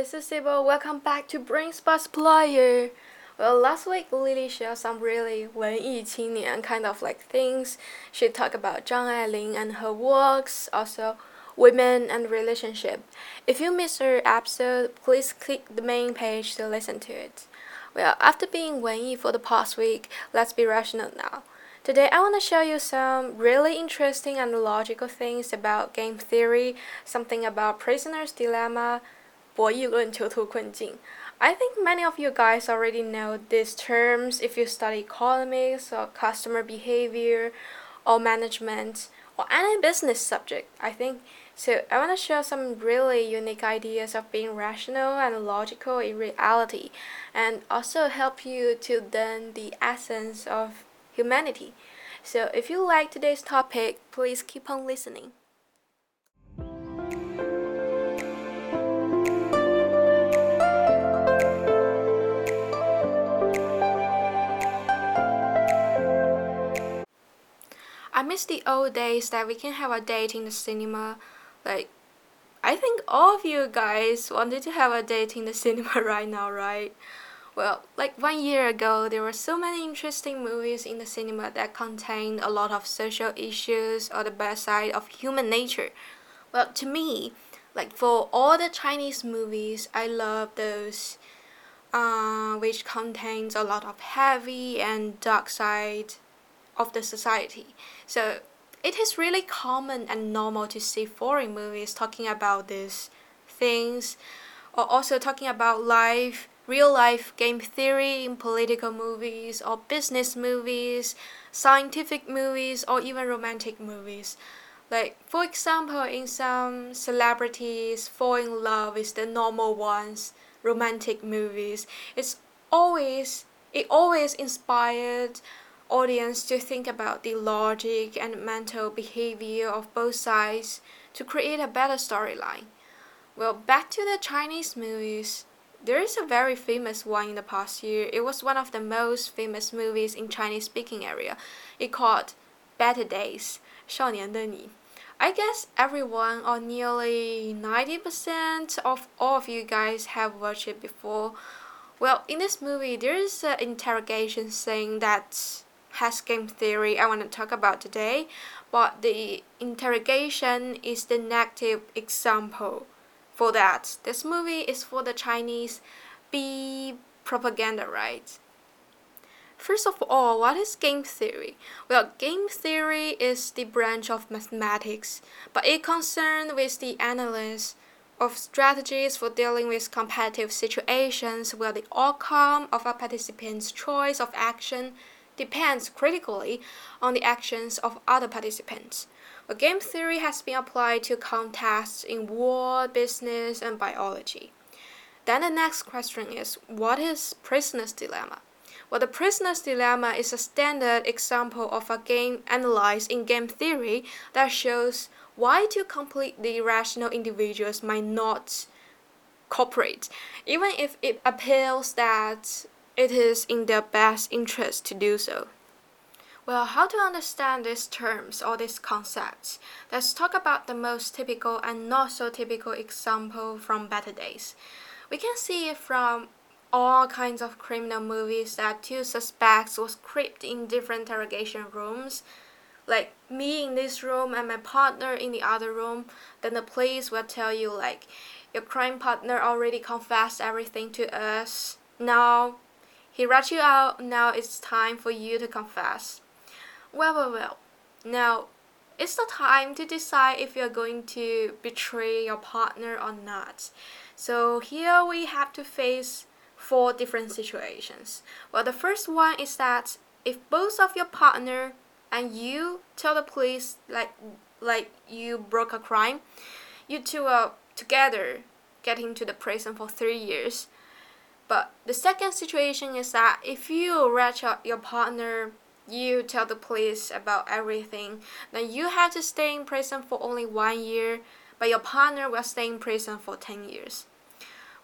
everyone, this is Sibyl. Welcome back to Brain Spot Supplier. Well, last week Lily shared some really 文艺青年 kind of like things. She talked about Zhang Ailing and her works, also women and relationship. If you missed her episode, please click the main page to listen to it. Well, after being 文艺 for the past week, let's be rational now. Today I want to show you some really interesting and logical things about game theory, something about prisoner's dilemma, 博弈论囚徒困境. I think many of you guys already know these terms if you study economics or customer behavior or management or any business subject, I think. So I want to share some really unique ideas of being rational and logical in reality and also help you to learn the essence of humanity. So if you like today's topic, please keep on listening. I miss the old days that we can have a date in the cinema. Like, I think all of you guys wanted to have a date in the cinema right now, right? Well, like one year ago, there were so many interesting movies in the cinema that contained a lot of social issues or the bad side of human nature. Well, to me, like for all the Chinese movies, I love those uh, which contains a lot of heavy and dark side of the society. So it is really common and normal to see foreign movies talking about these things or also talking about life real life game theory in political movies or business movies, scientific movies, or even romantic movies. Like, for example, in some celebrities fall in love with the normal ones, romantic movies. It's always it always inspired audience to think about the logic and mental behavior of both sides to create a better storyline. Well, back to the Chinese movies. There is a very famous one in the past year. It was one of the most famous movies in Chinese speaking area. It called Better Days, 少年的你. I guess everyone or nearly 90% of all of you guys have watched it before. Well, in this movie, there is an interrogation saying that has game theory I want to talk about today, but the interrogation is the negative example for that. This movie is for the Chinese B propaganda, right? First of all, what is game theory? Well, game theory is the branch of mathematics, but it concerns with the analysis of strategies for dealing with competitive situations where the outcome of a participant's choice of action depends critically on the actions of other participants. Game theory has been applied to contexts in war, business, and biology. Then the next question is what is prisoner's dilemma? Well, the prisoner's dilemma is a standard example of a game analyzed in game theory that shows why two completely rational individuals might not cooperate, even if it appears that it is in their best interest to do so. Well, how to understand these terms or these concepts? Let's talk about the most typical and not so typical example from better days. We can see it from all kinds of criminal movies that two suspects was creeped in different interrogation rooms. Like me in this room and my partner in the other room, then the police will tell you like your crime partner already confessed everything to us. Now he rat you out, now it's time for you to confess. Well, well, well. Now, it's the time to decide if you're going to betray your partner or not. So here we have to face four different situations. Well, the first one is that if both of your partner and you tell the police like like you broke a crime, you two are together getting to the prison for three years. But the second situation is that if you rat out your partner you tell the police about everything, then you have to stay in prison for only one year, but your partner will stay in prison for 10 years.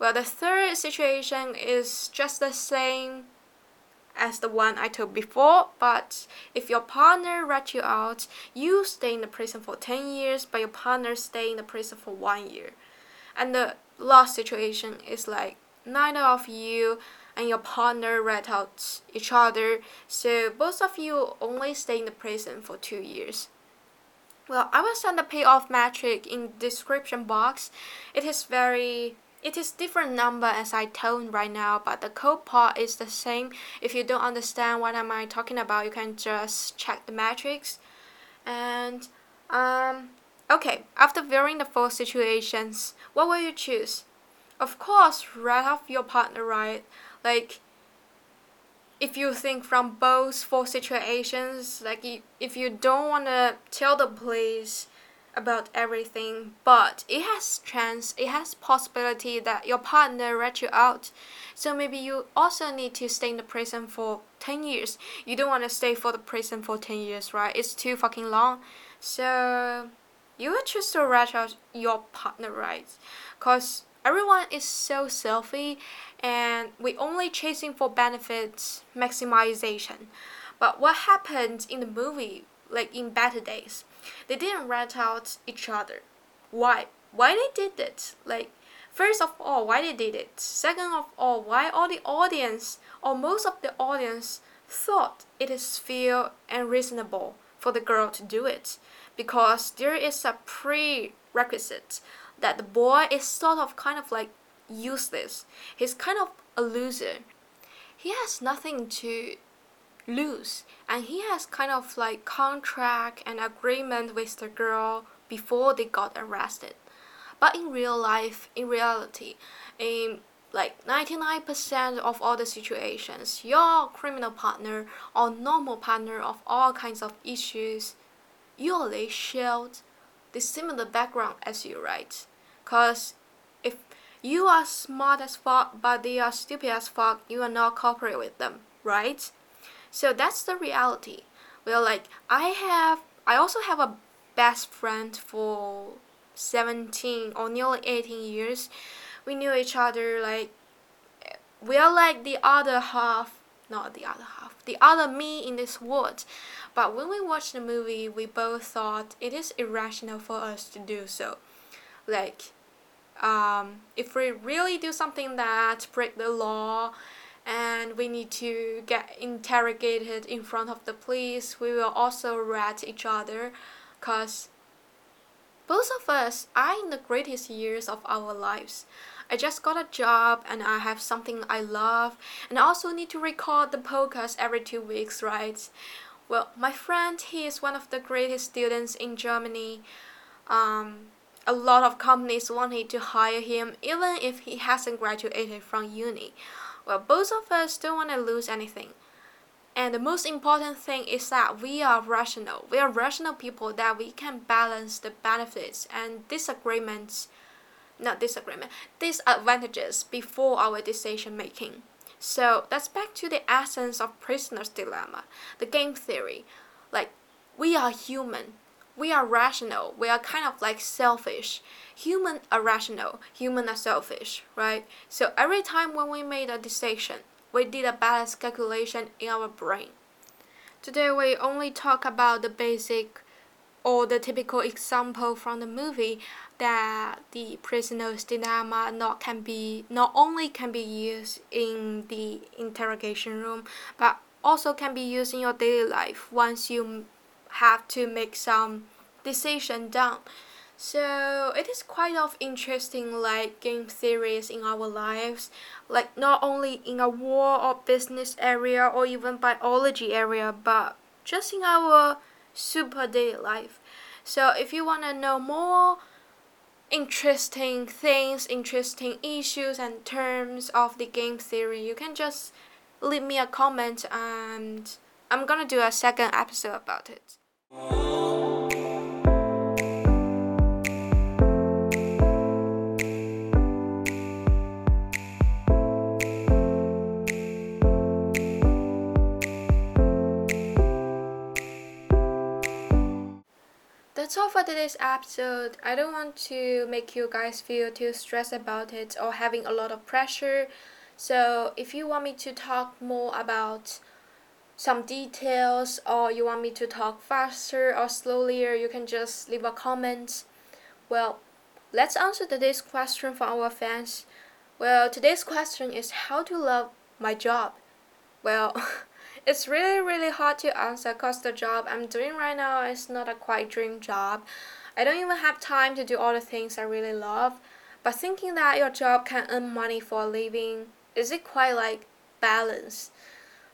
Well, the third situation is just the same as the one I told before, but if your partner rat you out, you stay in the prison for 10 years, but your partner stay in the prison for one year. And the last situation is like neither of you and your partner rat out each other, so both of you only stay in the prison for two years. Well, I will send the payoff metric in description box. It is very it is different number as I told right now, but the code part is the same. If you don't understand what am I talking about, you can just check the metrics. And um okay, after viewing the four situations, what will you choose? Of course, right off your partner, right? Like if you think from both four situations, like if you don't want to tell the police about everything, but it has chance, it has possibility that your partner rat you out. So maybe you also need to stay in the prison for 10 years. You don't want to stay for the prison for 10 years, right? It's too fucking long. So you would choose to rat out your partner, right? Cause everyone is so selfish and we only chasing for benefits maximization. But what happened in the movie, like in better days, they didn't rat out each other. Why? Why they did it? Like first of all, why they did it? Second of all, why all the audience or most of the audience thought it is fair and reasonable for the girl to do it because there is a prerequisite that the boy is sort of kind of like useless. He's kind of a loser. He has nothing to lose and he has kind of like contract and agreement with the girl before they got arrested. But in real life, in reality, in like 99% of all the situations, your criminal partner or normal partner of all kinds of issues usually shared the similar background as you, right? Cause if you are smart as fuck but they are stupid as fuck, you are not cooperate with them, right? So that's the reality. Well, like I have, I also have a best friend for 17 or nearly 18 years. We knew each other like we are like the other half, not the other half, the other me in this world. But when we watched the movie, we both thought it is irrational for us to do so. Like, um, if we really do something that break the law and we need to get interrogated in front of the police, we will also rat each other because both of us are in the greatest years of our lives. I just got a job and I have something I love and I also need to record the podcast every two weeks, right? Well, my friend, he is one of the greatest students in Germany. Um, a lot of companies wanted to hire him even if he hasn't graduated from uni. Well, both of us don't want to lose anything. And the most important thing is that we are rational. We are rational people that we can balance the benefits and disagreements, not disagreement, disadvantages before our decision making. So that's back to the essence of prisoner's dilemma, the game theory. Like, we are human. We are rational. We are kind of like selfish. Human are rational. Human are selfish, right? So every time when we made a decision, we did a balance calculation in our brain. Today we only talk about the basic or the typical example from the movie that the prisoner's dilemma not can be not only can be used in the interrogation room but also can be used in your daily life once you have to make some decision down. So it is quite of interesting like game theories in our lives like not only in a war or business area or even biology area but just in our super daily life so if you want to know more interesting things, interesting issues and terms of the game theory, you can just leave me a comment and I'm gonna do a second episode about it. That's all for today's episode. I don't want to make you guys feel too stressed about it or having a lot of pressure. So, if you want me to talk more about some details or you want me to talk faster or slower, you can just leave a comment. Well, let's answer today's question from our fans. Well, today's question is how to love my job. Well, it's really really hard to answer cause the job I'm doing right now is not a quite dream job. I don't even have time to do all the things I really love. But thinking that your job can earn money for a living, is it quite like balance?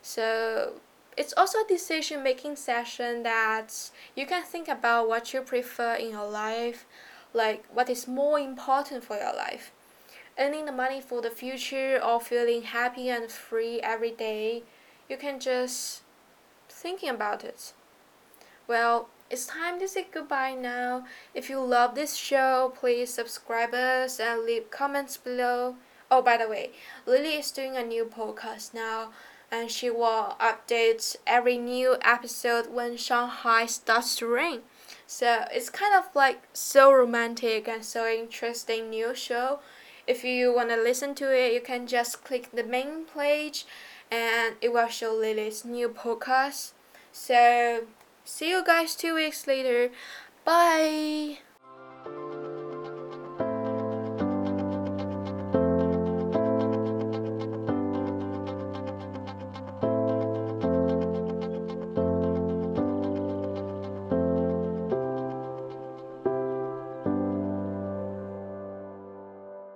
So it's also a decision making session that you can think about what you prefer in your life, like what is more important for your life. Earning the money for the future or feeling happy and free every day, you can just thinking about it. Well, it's time to say goodbye now. If you love this show, please subscribe us and leave comments below. Oh, by the way, Lily is doing a new podcast now, and she will update every new episode when Shanghai starts to rain. So it's kind of like so romantic and so interesting new show. If you want to listen to it, you can just click the main page and it will show Lily's new podcast. So See you guys two weeks later. Bye.